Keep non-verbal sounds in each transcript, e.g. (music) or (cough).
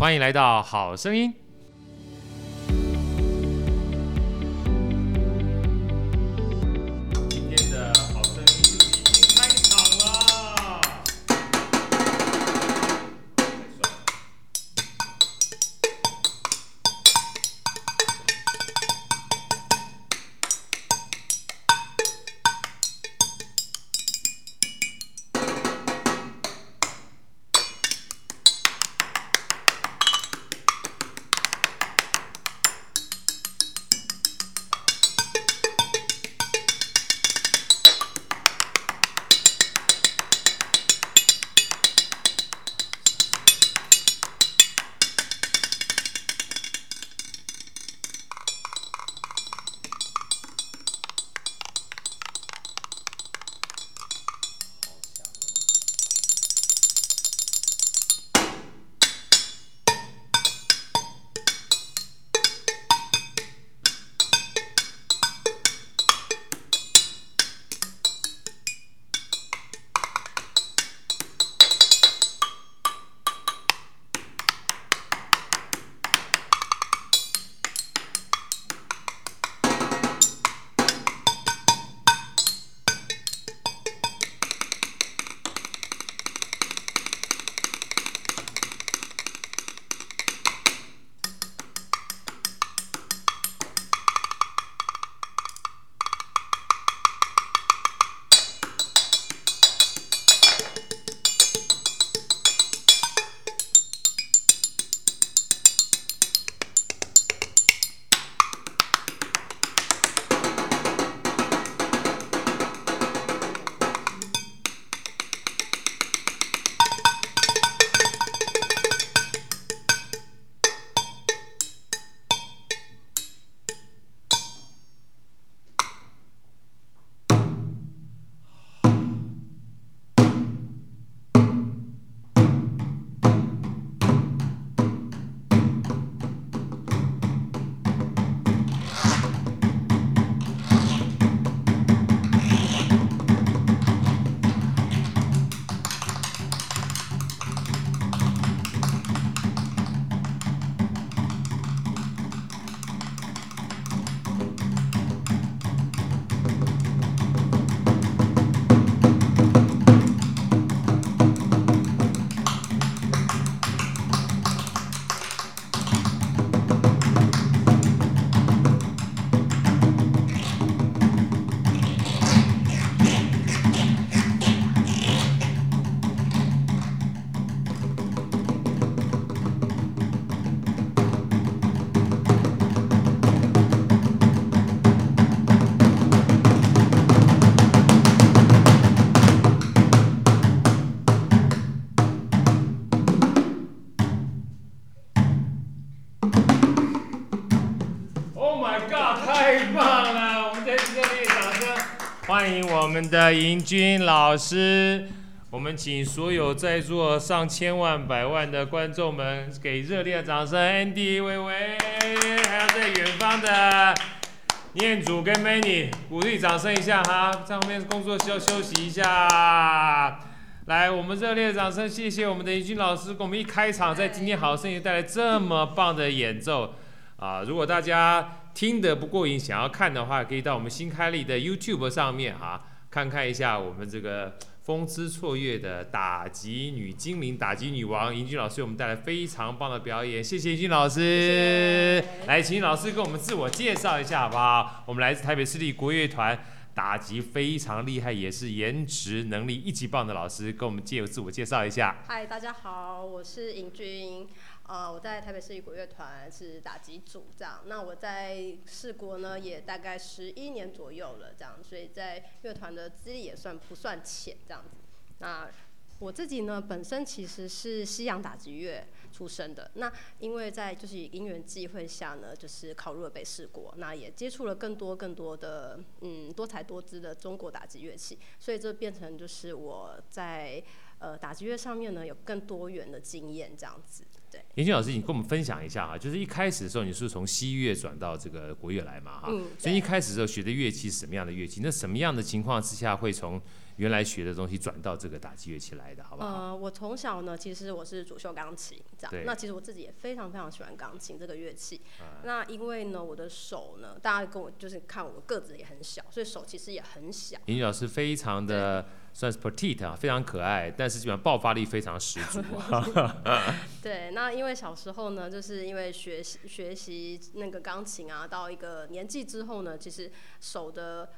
欢迎来到好声音。太棒了我们再次热烈掌声欢迎我们的盈君老师，我们请所有在座上千万、百万的观众们给热烈的掌声。Andy、薇薇，还有在远方的念祖跟 Many，鼓励掌声一下哈，在后面工作需要休息一下。来，我们热烈的掌声，谢谢我们的盈君老师，给我们一开场，在今天好声音带来这么棒的演奏啊！如果大家听得不过瘾，想要看的话，可以到我们新开立的 YouTube 上面哈。看看一下我们这个风姿绰约的打击女精灵、打击女王尹君老师，为我们带来非常棒的表演，谢谢尹君老师。谢谢。来，请老师跟我们自我介绍一下好不好？我们来自台北市立国乐团，打击非常厉害，也是颜值能力一级棒的老师，跟我们介自我介绍一下。嗨，大家好，我是尹君。呃，我在台北市立国乐团是打击组，这样。那我在世国呢，也大概十一年左右了，这样。所以在乐团的资历也算不算浅，这样子。那我自己呢，本身其实是西洋打击乐出身的。那因为在就是因缘际会下呢，就是考入了北市国，那也接触了更多更多的嗯多才多姿的中国打击乐器，所以这变成就是我在呃打击乐上面呢有更多元的经验，这样子。对，妍君老师，你跟我们分享一下啊，就是一开始的时候你是从西乐转到这个国乐来嘛哈，嗯，所以一开始的时候学的乐器是什么样的乐器？那什么样的情况之下会从原来学的东西转到这个打击乐器来的，好不好？呃，我从小呢，其实我是主修钢琴，这样。那其实我自己也非常非常喜欢钢琴这个乐器。嗯、那因为呢，我的手呢，大家跟我就是看我个子也很小，所以手其实也很小。严俊老师非常的算是 petite 啊，非常可爱，但是基本上爆发力非常十足。(laughs) 对，那因为小时候呢，就是因为学习学习那个钢琴啊，到一个年纪之后呢，其实手的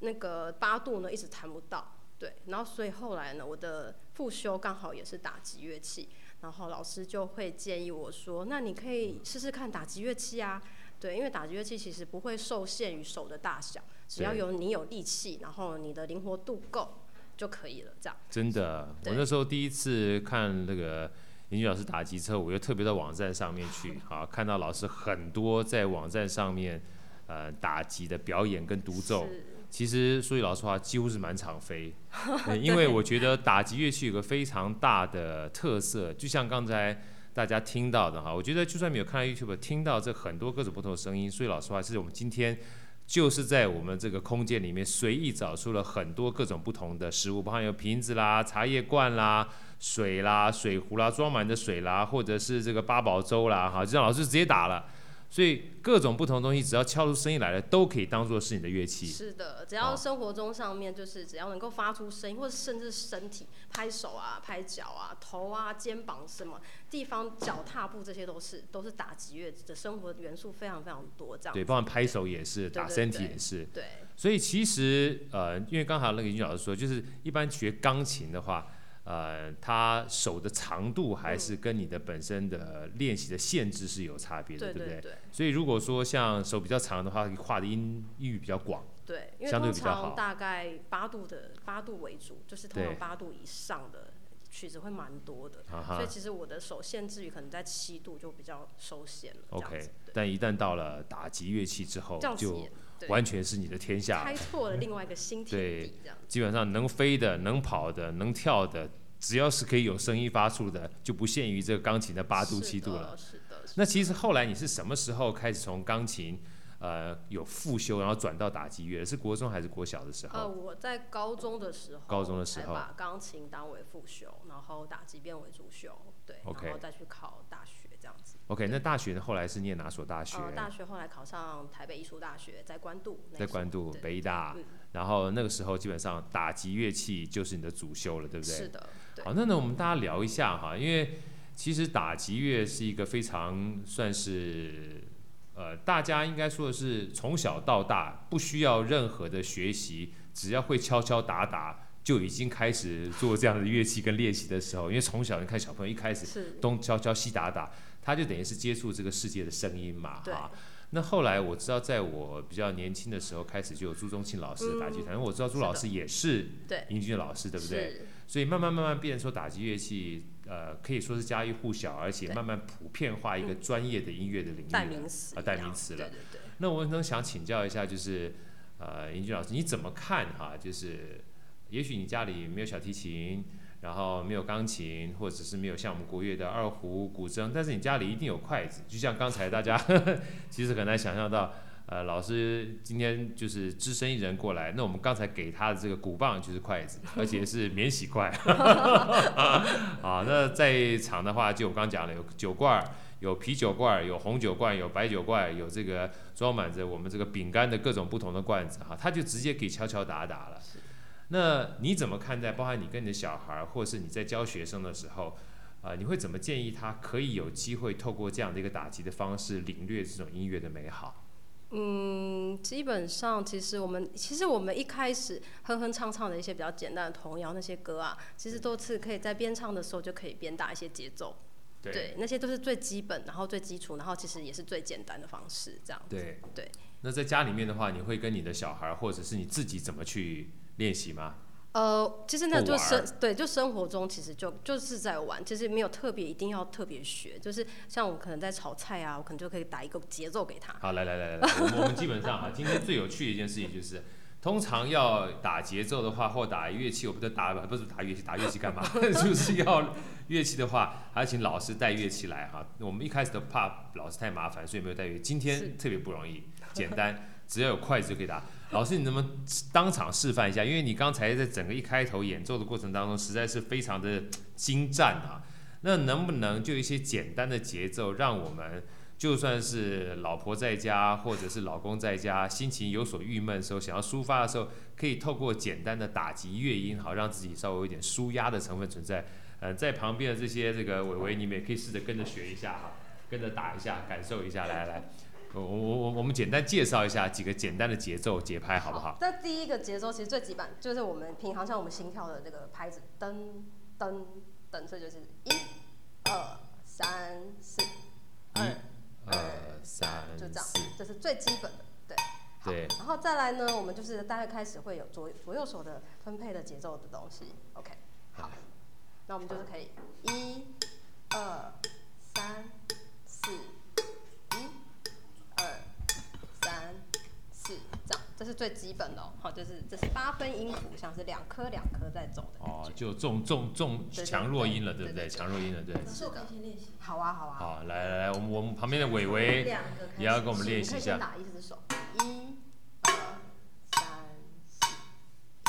那个八度呢，一直弹不到。对，然后所以后来呢，我的复修刚好也是打击乐器，然后老师就会建议我说，那你可以试试看打击乐器啊。对，因为打击乐器其实不会受限于手的大小，只要有你有力气，然后你的灵活度够就可以了。这样。真的，我那时候第一次看那个林俊老师打击车，我就特别到网站上面去，(laughs) 啊，看到老师很多在网站上面呃打击的表演跟独奏。其实说句老实话，几乎是满场飞，(laughs) 因为我觉得打击乐器有个非常大的特色，就像刚才大家听到的哈，我觉得就算没有看到 YouTube，听到这很多各种不同的声音，说句老实话，是我们今天就是在我们这个空间里面随意找出了很多各种不同的食物，包含有瓶子啦、茶叶罐啦、水啦、水壶啦、装满的水啦，或者是这个八宝粥啦，哈，就让老师直接打了。所以各种不同的东西，只要敲出声音来了，都可以当做是你的乐器。是的，只要生活中上面就是只要能够发出声音，或者甚至身体拍手啊、拍脚啊、头啊、肩膀什么地方、脚踏步，这些都是都是打击乐的生活元素非常非常多。这样对，包括拍手也是，打身体也是。对。所以其实呃，因为刚才那个妍君老师说，就是一般学钢琴的话。呃，他手的长度还是跟你的本身的练习的限制是有差别的，嗯、对不对？所以如果说像手比较长的话，画的音域比较广，对，因为通常大概八度的八度为主，就是通常八度以上的曲子会蛮多的，所以其实我的手限制于可能在七度就比较收线了。OK，但一旦到了打击乐器之后，就完全是你的天下，开拓了另外一个新天地。这样基本上能飞的、能跑的、能跳的。只要是可以有声音发出的，就不限于这个钢琴的八度、七度了。是的，是的。那其实后来你是什么时候开始从钢琴，呃，有复修，然后转到打击乐？是国中还是国小的时候？呃，我在高中的时候，高中的时候把钢琴当为复修，然后打击变为主修，对然后再去考大学。OK，那大学呢？后来是念哪所大学？呃，大学后来考上台北艺术大学，在关渡。在关渡北艺大，嗯，然后那个时候基本上打击乐器就是你的主修了，对不对？是的。好，那呢，我们大家聊一下哈，因为其实打击乐是一个非常算是，呃，大家应该说的是从小到大不需要任何的学习，只要会敲敲打打就已经开始做这样的乐器跟练习的时候，因为从小你看小朋友一开始东敲敲西打打，他就等于是接触这个世界的声音嘛，哈。那后来我知道，在我比较年轻的时候开始就有朱宗庆老师的打击团，因为我知道朱老师也是英俊老师，对不对？所以慢慢慢慢变成说打击乐器，呃，可以说是家喻户晓，而且慢慢普遍化一个专业的音乐的领域，代名词啊，代名词了。对对对。那我能想请教一下，就是呃，英俊老师，你怎么看哈？就是也许你家里没有小提琴，然后没有钢琴，或者是没有像我们国乐的二胡、古筝，但是你家里一定有筷子，就像刚才大家呵 (laughs) 呵其实很难想象到。呃，老师今天就是只身一人过来，那我们刚才给他的这个鼓棒就是筷子，而且是免洗筷。(laughs) 啊，那在场的话，就我刚讲了，有酒罐，有啤酒罐，有红酒罐，有白酒罐，有这个装满着我们这个饼干的各种不同的罐子哈，他就直接可以敲敲打打了。那你怎么看待？包含你跟你的小孩，或是你在教学生的时候，啊、你会怎么建议他可以有机会透过这样的一个打击的方式，领略这种音乐的美好？嗯，基本上其实我们其实我们一开始哼哼唱唱的一些比较简单的童谣那些歌啊，其实都是可以在边唱的时候就可以边打一些节奏，对，那些都是最基本，然后最基础，然后其实也是最简单的方式，这样子。对对。那在家里面的话，你会跟你的小孩或者是你自己怎么去练习吗？呃，其实那就生对，就生活中其实就就是在玩，其实没有特别一定要特别学，就是像我可能在炒菜啊，我可能就可以打一个节奏给他。好，来来来来来，我们我们基本上哈，(laughs) 今天最有趣的一件事情就是，通常要打节奏的话，或打乐器，我不知道打不是打乐器，打乐器干嘛？(laughs) 就是要乐器的话，还要请老师带乐器来哈。我们一开始都怕老师太麻烦，所以没有带乐器。今天特别不容易，简单，只要有筷子就可以打。老师，你能不能当场示范一下？因为你刚才在整个一开头演奏的过程当中，实在是非常的精湛啊。那能不能就一些简单的节奏，让我们就算是老婆在家，或者是老公在家，心情有所郁闷的时候，想要抒发的时候，可以透过简单的打击乐音，好让自己稍微有点舒压的成分存在。呃，在旁边的这些这个伟伟，你们也可以试着跟着学一下哈，跟着打一下，感受一下。来来。我我我我们简单介绍一下几个简单的节奏节拍，好不好？那第一个节奏其实最基本就是我们平常像我们心跳的这个拍子，噔噔噔，所以就是一、二、三、四，一、二、三，就这样，这是最基本的，对。对。然后再来呢，我们就是大概开始会有左左右手的分配的节奏的东西，OK。好，那我们就是可以一、二、三、这是最基本的哦，好，就是这是八分音符，像是两颗两颗在走的。哦，就重重重强弱音了，对不对？强弱音了，对。是的。好啊，好啊。好，来来来，我们我们旁边的伟伟也要跟我们练习一下。可以先打一只手，一、二、三、四，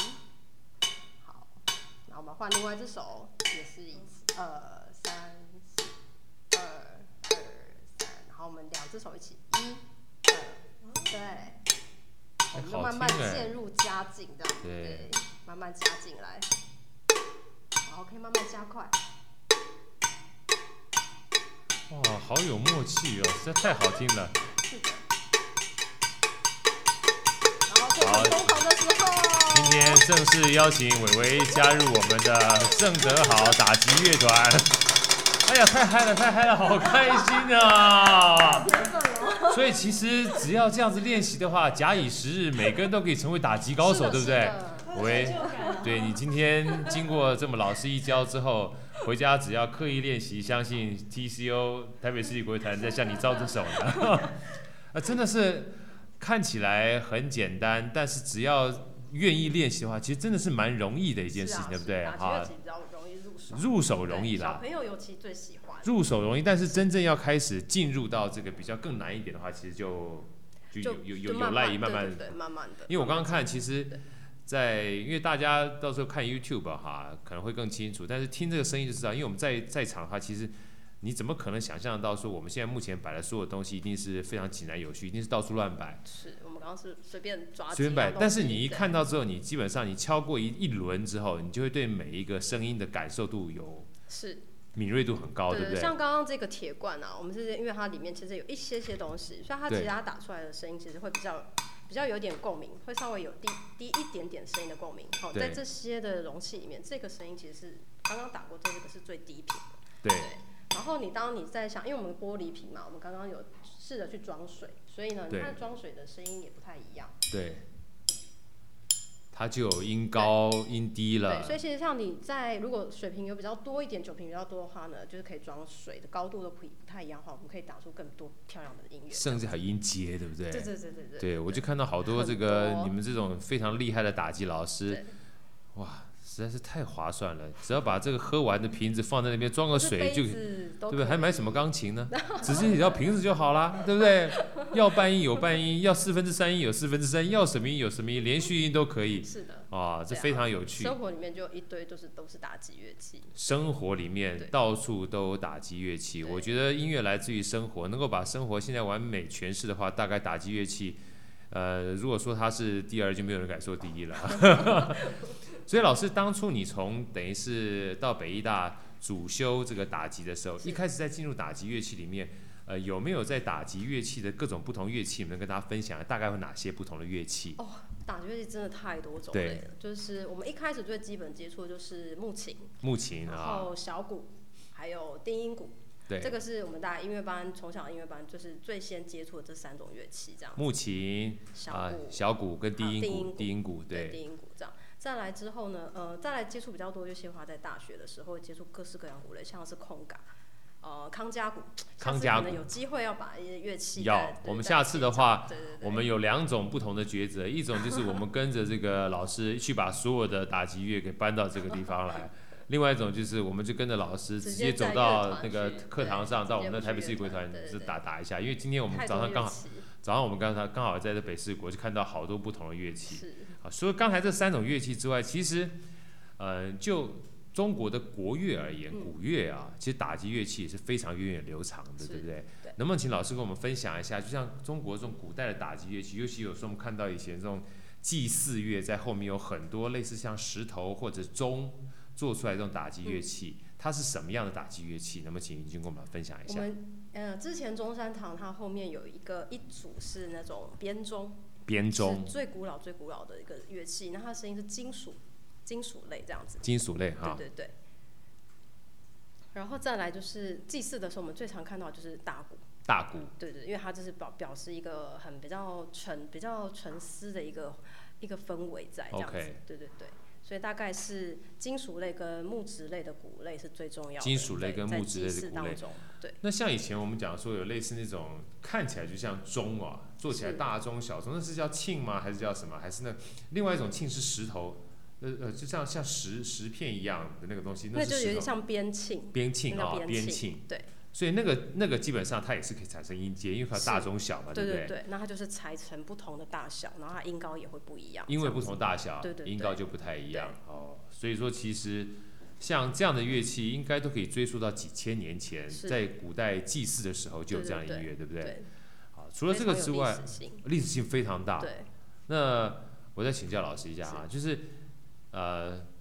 一。好，那我们换另外一只手，也是一次，二、三、四，二、二、三，然后我们两只手一起，一、二，对。我们就慢慢渐入佳境，这样对，对，慢慢加进来，然后可以慢慢加快。哇，好有默契哦，实在太好听了。是的。好，今天正式邀请伟伟加入我们的正德好打击乐团。哎呀，太嗨了，太嗨了，好开心啊！所以其实只要这样子练习的话，假以时日，每个人都可以成为打击高手，对不对？喂，对，你今天经过这么老师一教之后，回家只要刻意练习，相信 TCO 台北世纪国乐团在向你招着手呢。啊，(laughs) 真的是看起来很简单，但是只要愿意练习的话，其实真的是蛮容易的一件事情，对不对？啊，入手容易啦，小朋友尤其最喜欢。入手容易，但是真正要开始进入到这个比较更难一点的话，其实就就有有有有赖于慢慢对，慢慢的。因为我刚刚看，其实，在因为大家到时候看 YouTube 哈，可能会更清楚，但是听这个声音就知道，因为我们在在场的话，其实你怎么可能想象到说我们现在目前摆的所有东西一定是非常井然有序，一定是到处乱摆。是我们刚刚是随便抓随便摆，但是你一看到之后，你基本上你敲过一一轮之后，你就会对每一个声音的感受度有是。敏锐度很高，对，不对？像刚刚这个铁罐啊，我们是因为它里面其实有一些些东西，所以它其实它打出来的声音其实会比较比较有点共鸣，会稍微有低低一点点声音的共鸣。好，在这些的容器里面，这个声音其实是刚刚打过这个是最低频的。对。对。然后你当你在想，因为我们玻璃瓶嘛，我们刚刚有试着去装水，所以呢，它装水的声音也不太一样。对。它就有音高、音低了。对，所以其实像你在如果水瓶有比较多一点，酒瓶比较多的话呢，就是可以装水的高度都不不太一样的话，我们可以打出更多漂亮的音乐。甚至还有音阶，对不对？对对对对对。对，我就看到好多这个你们这种非常厉害的打击老师，哇。实在是太划算了，只要把这个喝完的瓶子放在那边装个水就，对不对？还买什么钢琴呢？(laughs) 只是你要瓶子就好了，对不对？要半音有半音，要四分之三音有四分之三，要什么音有什么音，连续音都可以。是的。啊，这非常有趣。生活里面就一堆都是都是打击乐器。生活里面到处都有打击乐器，我觉得音乐来自于生活，能够把生活现在完美诠释的话，大概打击乐器，呃，如果说他是第二，就没有人敢说第一了。(laughs) 所以老师，当初你从等于是到北艺大主修这个打击的时候，一开始在进入打击乐器里面，呃，有没有在打击乐器的各种不同乐器，能跟大家分享大概有哪些不同的乐器？哦，打击乐器真的太多种类了。就是我们一开始最基本接触的就是木琴，木琴，然后小鼓，还有定音鼓。对，这个是我们大家音乐班从小音乐班就是最先接触的这三种乐器，这样。木琴、小鼓、呃、小鼓跟低音鼓，低音鼓，对，低音鼓这样。再来之后呢，呃，再来接触比较多，就先花在大学的时候接触各式各样鼓类，像是空嘎，呃康佳鼓，康佳鼓有机会要把一些乐器要。我们下次的话，对对对我们有两种不同的抉择，一种就是我们跟着这个老师去把所有的打击乐给搬到这个地方来。另外一种就是，我们就跟着老师直接走到那个课堂上，到我们的台北市立国团是打打一下。因为今天我们早上刚好，早上我们刚才刚好在这北市国就看到好多不同的乐器。啊，除了刚才这三种乐器之外，其实，呃，就中国的国乐而言，古乐啊，其实打击乐器也是非常源远流长的，对不对？能不能请老师跟我们分享一下？就像中国这种古代的打击乐器，尤其有时候我们看到以前这种祭祀乐，在后面有很多类似像石头或者钟。做出来这种打击乐器，嗯，它是什么样的打击乐器？那么请盈君跟我们分享一下。我们呃，之前中山堂它后面有一个一组是那种编钟，编钟是最古老最古老的一个乐器，那它的声音是金属金属类这样子。金属类哈。对对对。然后再来就是祭祀的时候，我们最常看到就是大鼓。大鼓。对对，因为它就是表表示一个很比较沉比较沉思的一个一个氛围在这样子。对对对。所以大概是金属类跟木质类的骨类是最重要的。金属类跟木质类的鼓类。对。那像以前我们讲说有类似那种看起来就像钟啊，做起来大钟小钟，那是叫磬吗？还是叫什么？还是那另外一种磬是石头，呃呃，就像像石石片一样的那个东西，那就有点像边磬。边磬啊，边磬。对。所以那个那个基本上它也是可以产生音阶，因为它大中小嘛，对不对？对对对，那它就是裁成不同的大小，然后它音高也会不一样。因为不同大小，对对对，音高就不太一样哦。所以说其实像这样的乐器，应该都可以追溯到几千年前，在古代祭祀的时候就有这样的音乐，对不对？好，除了这个之外，历史性非常大。对。那我再请教老师一下啊，就是呃。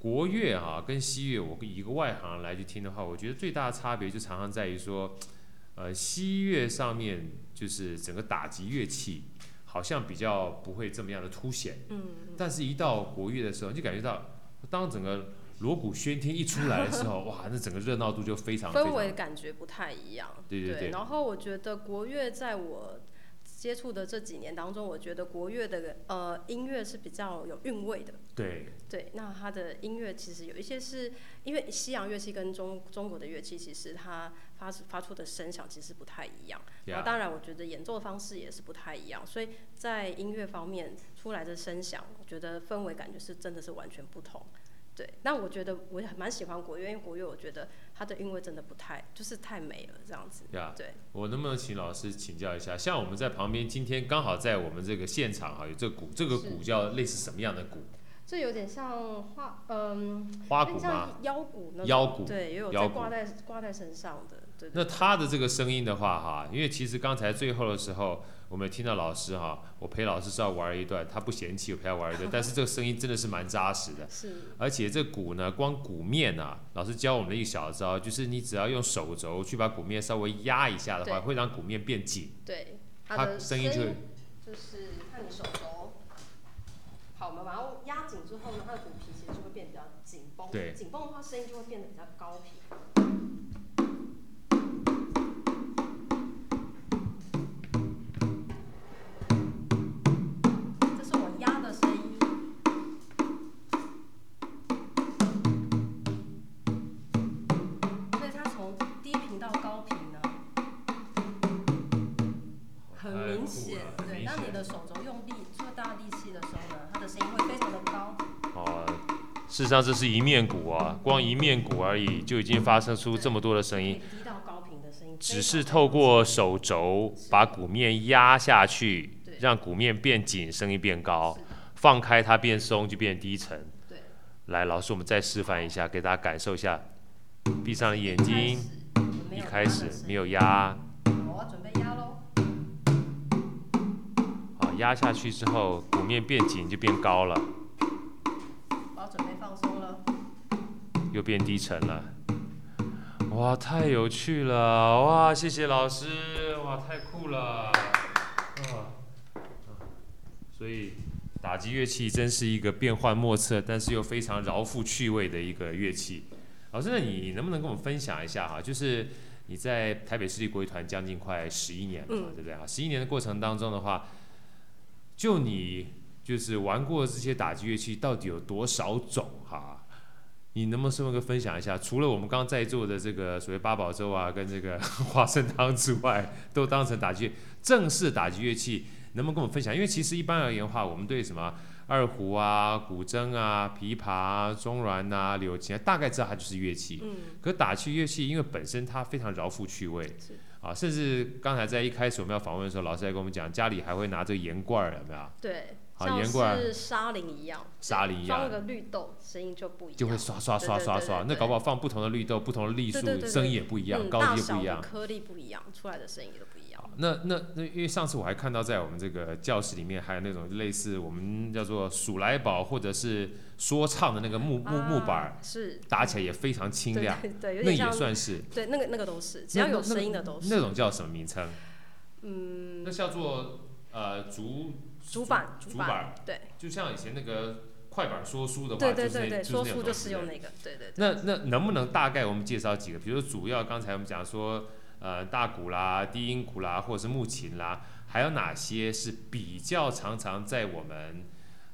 国乐啊，跟西乐，我以一个外行来去听的话，我觉得最大的差别就常常在于说，(tsk) 呃，西乐上面就是整个打击乐器好像比较不会这么样的凸显，嗯，但是一到国乐的时候，你就感觉到当整个锣鼓喧天一出来的时候，(laughs) 哇，那整个热闹度就非常，氛围感觉不太一样，对对对，对。然后我觉得国乐在我接触的这几年当中，我觉得国乐的呃音乐是比较有韵味的。对。对，那它的音乐其实有一些是因为西洋乐器跟中中国的乐器，其实它发发出的声响其实不太一样。后当然，我觉得演奏的方式也是不太一样，所以在音乐方面出来的声响，我觉得氛围感觉是真的是完全不同。对，那我觉得我也蛮喜欢国乐，因为国乐我觉得它的韵味真的不太，就是太美了这样子。Yeah, 对，我能不能请老师请教一下？像我们在旁边，今天刚好在我们这个现场哈，有这个鼓，这个鼓叫类似什么样的鼓？这有点像花，嗯，花鼓吗？腰鼓那种。腰鼓。对，也有在挂在挂在身上的。对，对，那他的这个声音的话哈，因为其实刚才最后的时候。我们听到老师哈，我陪老师是要玩一段，他不嫌弃我陪他玩一段，(laughs) 但是这个声音真的是蛮扎实的。是。而且这鼓呢，光鼓面啊，老师教我们的一个小招，就是你只要用手肘去把鼓面稍微压一下的话，会让鼓面变紧。对。它声音就。就是看你手肘。好，我们把它压紧之后呢，它的鼓皮其实就会变得比较紧绷。对。紧绷的话，声音就会变得比较高频。事实上，这是一面鼓啊，光一面鼓而已，就已经发生出这么多的声音。低到高频的声音。只是透过手肘把鼓面压下去，让鼓面变紧，声音变高；放开它变松，就变低沉。来，老师，我们再示范一下，给大家感受一下。闭上了眼睛，一开始没有压。压下去之后，鼓面变紧就变高了。我要准备放松了又变低沉了，哇，太有趣了，哇，谢谢老师，哇，太酷了，啊，所以打击乐器真是一个变幻莫测，但是又非常饶富趣味的一个乐器。老师，那你能不能跟我们分享一下哈？就是你在台北市立国乐团将近快十一年了嘛，对不对啊？十一年的过程当中的话，就你就是玩过这些打击乐器到底有多少种哈？你能不能顺便跟分享一下？除了我们刚刚在座的这个所谓八宝粥啊，跟这个 (laughs) 花生汤之外，都当成打击正式打击乐器，能不能跟我们分享？因为其实一般而言的话，我们对什么二胡啊、古筝啊、琵琶啊、中阮啊、柳琴啊，大概知道它就是乐器。嗯。可打击乐器，因为本身它非常饶富趣味。是。啊，甚至刚才在一开始我们要访问的时候，老师还跟我们讲，家里还会拿这个盐罐儿，有没有？对。好盐罐是沙林一样，沙林一样，放那个绿豆，声音就不一样，就会刷刷刷刷刷。那搞不好放不同的绿豆，不同的粒数，声音也不一样，高低也不一样，颗粒不一样，出来的声音都不一样。那那那，因为上次我还看到在我们这个教室里面，还有那种类似我们叫做数来宝或者是说唱的那个木木木板，是打起来也非常清亮，对，那也算是，对，那个那个都是，只要有声音的都是。那种叫什么名称？嗯，那叫做呃竹。竹板，竹板，对，就像以前那个快板说书的话，对对对对，说书就是用那个，对对。那那能不能大概我们介绍几个？比如主要刚才我们讲说，呃，大鼓啦、低音鼓啦，或者是木琴啦，还有哪些是比较常常在我们，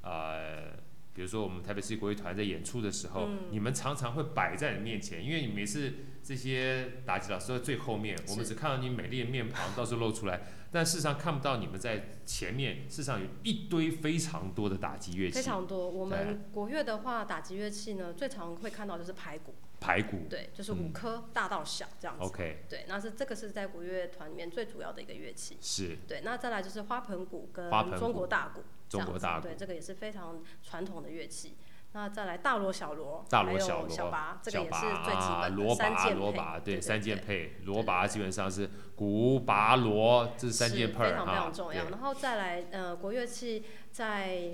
呃，比如说我们台北市国乐团在演出的时候，你们常常会摆在你面前，因为你每次这些打击老师在最后面，我们只看到你美丽的面庞，到时候露出来。但事实上看不到你们在前面，事实上有一堆非常多的打击乐器。非常多，我们国乐的话，打击乐器呢，最常会看到就是排鼓。排骨。对，就是五颗，大到小这样子。OK。对，那是这个是在国乐团里面最主要的一个乐器。是。对，那再来就是花盆鼓跟中国大鼓。中国大鼓。对，这个也是非常传统的乐器。那再来大锣、小锣，大锣、小锣、小拔，这个也是最基本的三件配。锣拔，对，三件配。锣拔基本上是鼓、拔、锣，这是三件配。非常非常重要。然后再来，呃，国乐器在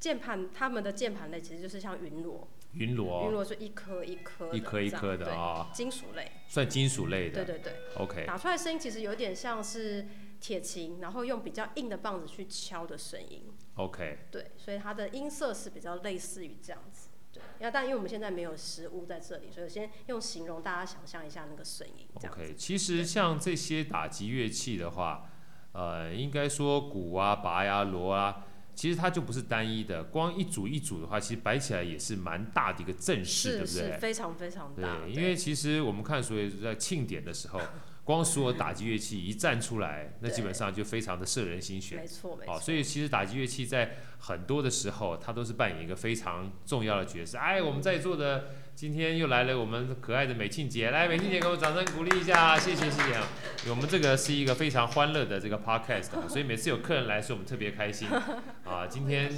键盘，他们的键盘类其实就是像云锣。云锣。是一颗一颗。一颗一颗的啊。金属类。算金属类的。对对对。OK。打出来声音其实有点像是铁琴，然后用比较硬的棒子去敲的声音。OK，对，所以它的音色是比较类似于这样子，对。那但因为我们现在没有实物在这里，所以先用形容大家想象一下那个声音。OK，其实像这些打击乐器的话，呃，应该说鼓啊、拔呀、锣啊，其实它就不是单一的，光一组一组的话，其实摆起来也是蛮大的一个阵势，对不对？是非常非常大。对，因为其实我们看，所以在庆典的时候。(laughs) 光所有打击乐器一站出来，那基本上就非常的摄人心弦。没错，没错。哦，所以其实打击乐器在很多的时候，它都是扮演一个非常重要的角色。哎，我们在座的今天又来了我们可爱的美庆姐，来，美庆姐给我掌声鼓励一下，谢谢谢谢。我们这个是一个非常欢乐的这个 podcast，(laughs) 所以每次有客人来是，我们特别开心。(laughs) 啊，今天，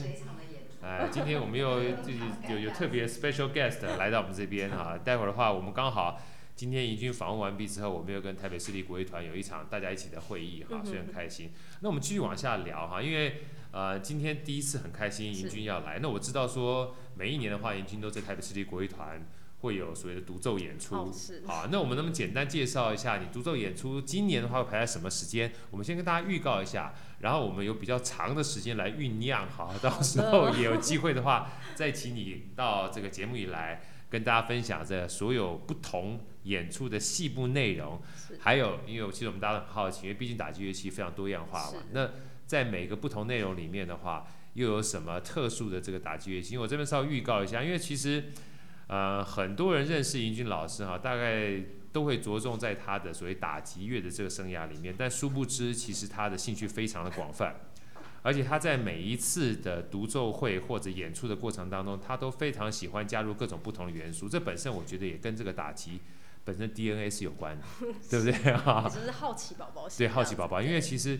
哎，今天我们又就有有特别 special guest 来到我们这边啊，待会儿的话，我们刚好。今天怡君访问完毕之后，我们又跟台北市立国乐团有一场大家一起的会议哈，所以很开心。那我们继续往下聊哈，因为呃今天第一次很开心，怡君要来。那我知道说每一年的话，怡君都在台北市立国乐团会有所谓的独奏演出。好，那我们能不能简单介绍一下你独奏演出今年的话会排在什么时间？我们先跟大家预告一下，然后我们有比较长的时间来酝酿，好，到时候也有机会的话，再请你到这个节目里来。跟大家分享这所有不同演出的细部内容，还有，因为其实我们大家都很好奇，因为毕竟打击乐器非常多样化嘛。那在每个不同内容里面的话，又有什么特殊的这个打击乐器？因为我这边稍微预告一下，因为其实，呃，很多人认识尹俊老师哈，大概都会着重在他的所谓打击乐的这个生涯里面，但殊不知，其实他的兴趣非常的广泛。而且他在每一次的独奏会或者演出的过程当中，他都非常喜欢加入各种不同的元素。这本身我觉得也跟这个打击本身 DNA 是有关的，(laughs) 对不对啊？(laughs) 只是好奇宝宝。对，好奇宝宝，因为其实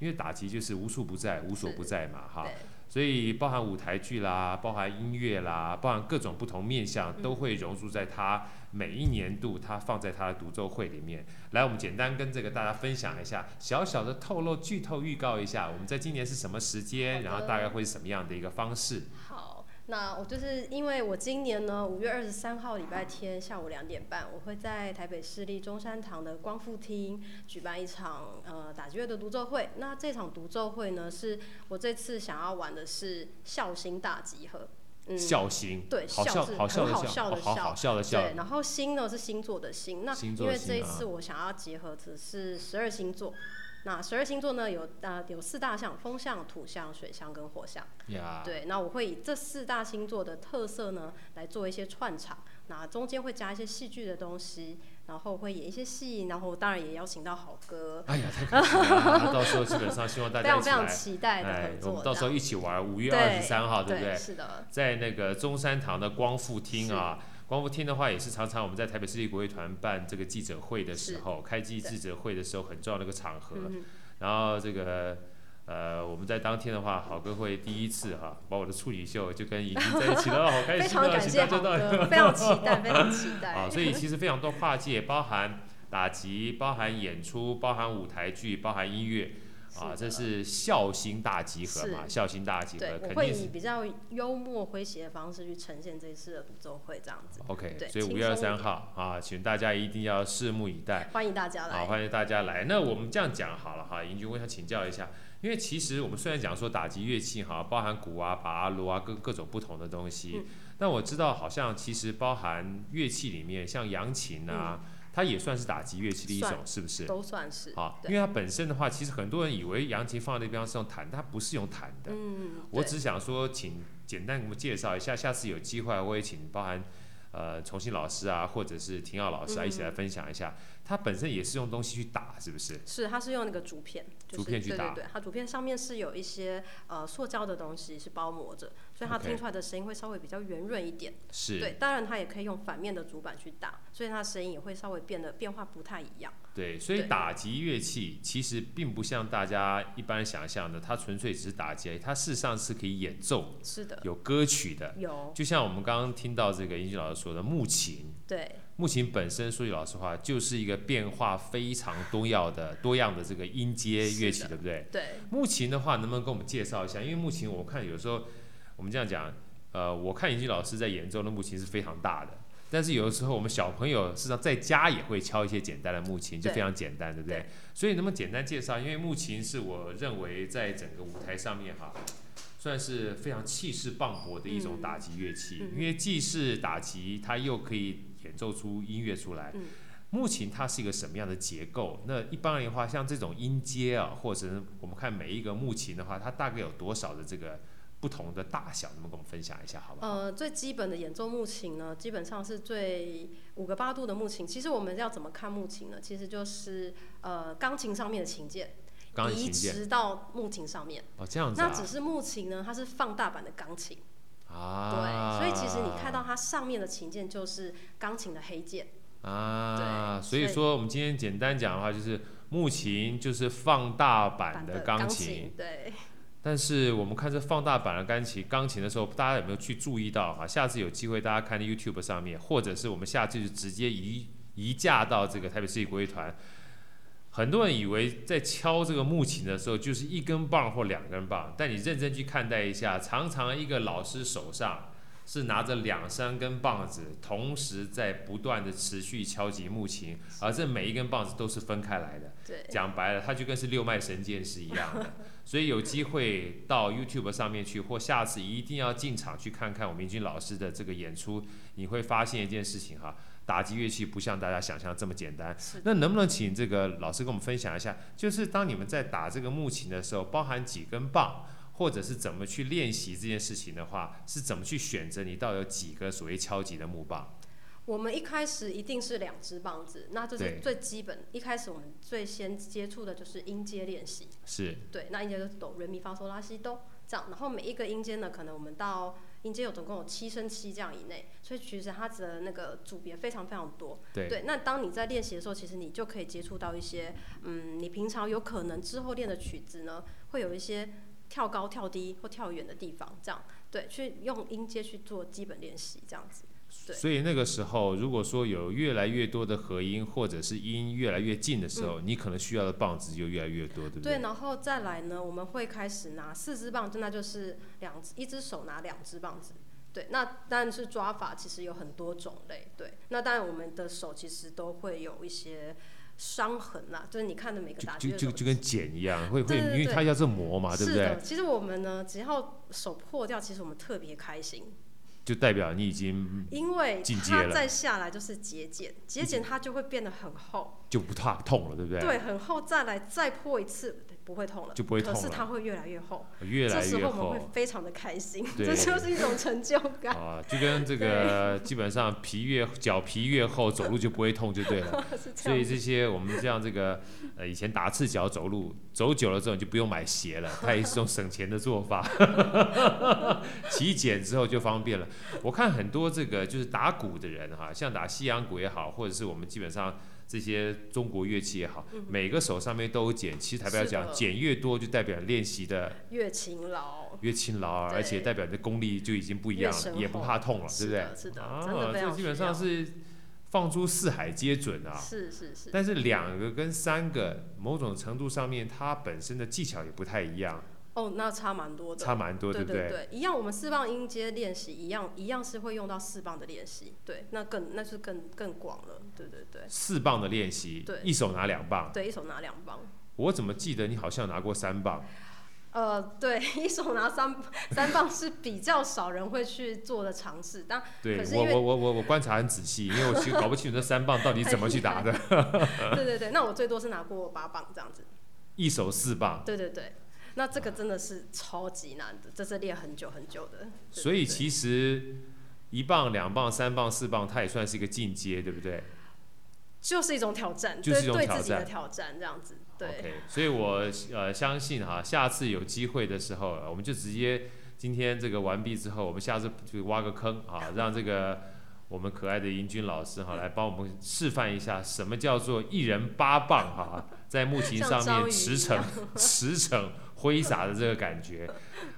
因为打击就是无处不在、无所不在嘛，哈。所以包含舞台剧啦，包含音乐啦，包含各种不同面向，都会融入在他每一年度他放在他的独奏会里面。来，我们简单跟这个大家分享一下，小小的透露、剧透、预告一下，我们在今年是什么时间，然后大概会是什么样的一个方式。好那我就是因为我今年呢，五月二十三号礼拜天下午两点半，我会在台北市立中山堂的光复厅举办一场呃打击乐的独奏会。那这场独奏会呢，是我这次想要玩的是孝心大集合。嗯，笑星。对，笑是很好笑的笑。好好笑的笑。对，然后星呢是星座的星。那因为这一次我想要结合的是十二星座。那十二星座呢，有呃有四大象：风象、土象、水象跟火象。呀。对，那我会以这四大星座的特色呢，来做一些串场。那中间会加一些戏剧的东西，然后会演一些戏，然后当然也邀请到好哥。哎呀，太可惜了！到时候基本上希望大家一起来。非常非常期待的合作。我们到时候一起玩，五月二十三号，对不对？是的。在那个中山堂的光复厅啊，光复厅的话也是常常我们在台北市立国乐团办这个记者会的时候，开记记者会的时候很重要的一个场合。然后这个。呃，我们在当天的话，好哥会第一次哈、啊，把我的处女秀就跟尹君在一起了，(laughs) 好开心啊！非常感谢好哥，非常期待，非常期待。(laughs) 啊，所以其实非常多跨界，包含打击，包含演出，包含舞台剧，包含音乐，啊，这是孝心大集合嘛，孝心大集合。对，我会以比较幽默诙谐的方式去呈现这一次的独奏会，这样子。OK，对，所以五月二十三号啊，请大家一定要拭目以待。欢迎大家来。好，欢迎大家来。那我们这样讲好了哈，尹君，我想请教一下。因为其实我们虽然讲说打击乐器哈，包含鼓啊、拔啊、锣啊，各各种不同的东西，嗯、但我知道好像其实包含乐器里面，像扬琴啊，嗯、它也算是打击乐器的一种，是不是？都算是。啊，因为它本身的话，其实很多人以为扬琴放在那边是用弹，它不是用弹的。嗯。我只想说，请简单给我们介绍一下，下次有机会我也请包含呃重新老师啊，或者是廷耀老师啊，一起来分享一下。嗯它本身也是用东西去打，是不是？是，它是用那个竹片，就是、竹片去打。对对对，它竹片上面是有一些呃塑胶的东西是包膜着，所以它听出来的声音会稍微比较圆润一点。是。对，当然它也可以用反面的竹板去打，所以它的声音也会稍微变得变化不太一样。对，所以打击乐器其实并不像大家一般想象的，它纯粹只是打击，它事实上是可以演奏。是的。有歌曲的。有。就像我们刚刚听到这个英俊老师说的木琴。对。木琴本身说句老实话，就是一个变化非常多样的多样的这个音阶乐器，对不对？对。木琴的话，能不能跟我们介绍一下？因为木琴，我看有时候我们这样讲，呃，我看尹俊老师在演奏的木琴是非常大的，但是有的时候我们小朋友事实上在家也会敲一些简单的木琴，就非常简单，对，对不对？对。所以能不能简单介绍？因为木琴是我认为在整个舞台上面哈，算是非常气势磅礴的一种打击乐器，嗯、因为既是打击，它又可以。演奏出音乐出来，木琴它是一个什么样的结构？那一般而言的话，像这种音阶啊，或者我们看每一个木琴的话，它大概有多少的这个不同的大小？能不能跟我们分享一下，好不好？呃，最基本的演奏木琴呢，基本上是最五个八度的木琴。其实我们要怎么看木琴呢？其实就是呃钢琴上面的琴键，移植到木琴上面。哦，这样子啊。那只是木琴呢，它是放大版的钢琴。啊，对，所以其实你看到它上面的琴键就是钢琴的黑键啊，对，所以说我们今天简单讲的话，就是木琴就是放大版的钢琴，钢琴，对。但是我们看这放大版的钢琴，钢琴的时候，大家有没有去注意到啊？下次有机会大家看 YouTube 上面，或者是我们下次就直接移移驾到这个台北市立国乐团。很多人以为在敲这个木琴的时候就是一根棒或两根棒，但你认真去看待一下，常常一个老师手上是拿着两三根棒子，同时在不断的持续敲击木琴，而这每一根棒子都是分开来的。对，讲白了，它就跟是六脉神剑是一样的。所以有机会到 YouTube 上面去，或下次一定要进场去看看我们尹君老师的这个演出，你会发现一件事情哈。打击乐器不像大家想象这么简单。那能不能请这个老师跟我们分享一下？就是当你们在打这个木琴的时候，包含几根棒，或者是怎么去练习这件事情的话，是怎么去选择你到底有几个所谓敲击的木棒？我们一开始一定是两只棒子，那这是最基本。一开始我们最先接触的就是音阶练习。是。对，那音阶就是哆、瑞、咪、发、嗦、拉、西、哆这样，然后每一个音阶呢，可能我们到。音阶有总共有七升七这样以内，所以其实它的那个组别非常非常多。对，对。那当你在练习的时候，其实你就可以接触到一些，嗯，你平常有可能之后练的曲子呢，会有一些跳高、跳低或跳远的地方，这样，对，去用音阶去做基本练习，这样子。所以那个时候，如果说有越来越多的合音，或者是音越来越近的时候，嗯、你可能需要的棒子就越来越多，对不对？对，然后再来呢，我们会开始拿四支棒，那就是两一只手拿两支棒子。对，那当然是抓法，其实有很多种类。对，那当然我们的手其实都会有一些伤痕啦，就是你看的每个打击就就就跟茧一样，会会，因为它要这磨嘛，对不对？是的，其实我们呢，只要手破掉，其实我们特别开心。就代表你已经，因为它再下来就是节俭，节俭它就会变得很厚，就不怕痛了，对不对？对，很厚，再来再破一次。不会痛了，就不会痛了。可是它会越来越厚，越来越厚。这时候我们会非常的开心，这就是一种成就感。啊，就跟这个基本上皮越脚皮越厚，走路就不会痛就对了。(laughs) 所以这些我们这样这个呃以前打赤脚走路，走久了之后你就不用买鞋了，它也是种省钱的做法。(laughs) 起茧之后就方便了。我看很多这个就是打鼓的人哈，像打西洋鼓也好，或者是我们基本上。这些中国乐器也好，嗯、每个手上面都有茧。其实台表讲，茧越多就代表练习的越勤劳，越勤劳，而且代表你的功力就已经不一样了，也不怕痛了，对不对？是的，啊，这基本上是放诸四海皆准啊。是是是。但是两个跟三个，某种程度上面，它本身的技巧也不太一样。哦，那差蛮多的，差蛮多，对不对？对，一样，我们四棒音阶练习一样，一样是会用到四棒的练习，对，那更那是更更广了，对对对。四棒的练习，对，一手拿两棒，对，一手拿两棒。我怎么记得你好像拿过三棒？呃，对，(laughs) 一手拿三三棒是比较少人会去做的尝试，但对我我我我我观察很仔细，因为我其实搞不清楚这三棒到底怎么去打的。(laughs) 对对对，那我最多是拿过八棒这样子。一手四棒。对对对。那这个真的是超级难的，这是练很久很久的。所以其实一棒、两棒、三棒、四棒，它也算是一个进阶，对不对？就是一种挑战，就是一种挑战，对自己的挑战，这样子。对。OK，所以我呃相信哈，下次有机会的时候，我们就直接今天这个完毕之后，我们下次就挖个坑啊，(laughs) 让这个我们可爱的盈君老师哈 (laughs) 来帮我们示范一下什么叫做一人八棒哈，在木琴上面驰骋驰骋。(laughs) 挥洒的这个感觉，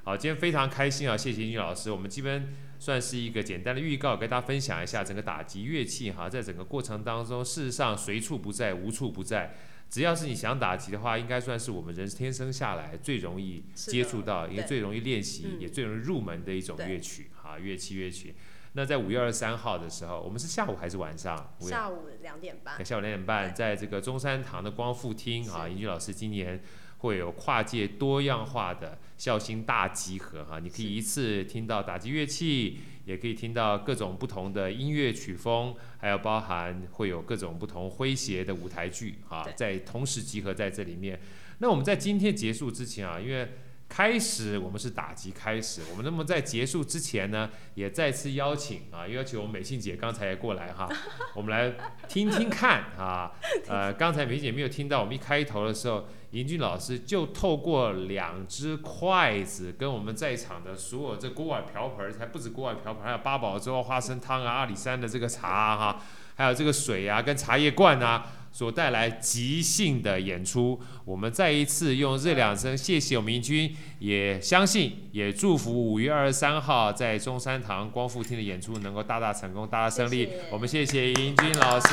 好，今天非常开心啊！谢谢英俊老师，我们基本算是一个简单的预告，跟大家分享一下整个打击乐器哈，在整个过程当中，事实上随处不在，无处不在。只要是你想打击的话，应该算是我们人天生下来最容易接触到，也最容易练习，也最容易入门的一种乐曲哈，乐器乐曲。那在五月二十三号的时候，我们是下午还是晚上？下午两点半。下午两点半，在这个中山堂的光复厅啊，英俊老师今年。会有跨界多样化的孝心大集合哈，你可以一次听到打击乐器，也可以听到各种不同的音乐曲风，还有包含会有各种不同诙谐的舞台剧啊，在同时集合在这里面。那我们在今天结束之前啊，因为开始我们是打击开始，我们那么在结束之前呢，也再次邀请啊，邀请我们美信姐刚才也过来哈，(laughs) 我们来听听看啊，呃，刚才美信姐没有听到我们一开头的时候。盈君老师就透过两只筷子，跟我们在场的所有这锅碗瓢盆，才不止锅碗瓢盆，还有八宝粥、花生汤啊、阿里山的这个茶啊，哈，还有这个水啊，跟茶叶罐啊，所带来即兴的演出。我们再一次用这两声谢谢我们盈君，也相信也祝福五月二十三号在中山堂光复厅的演出能够大大成功、大大胜利。谢谢我们谢谢盈君老师。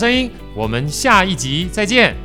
声音，我们下一集再见。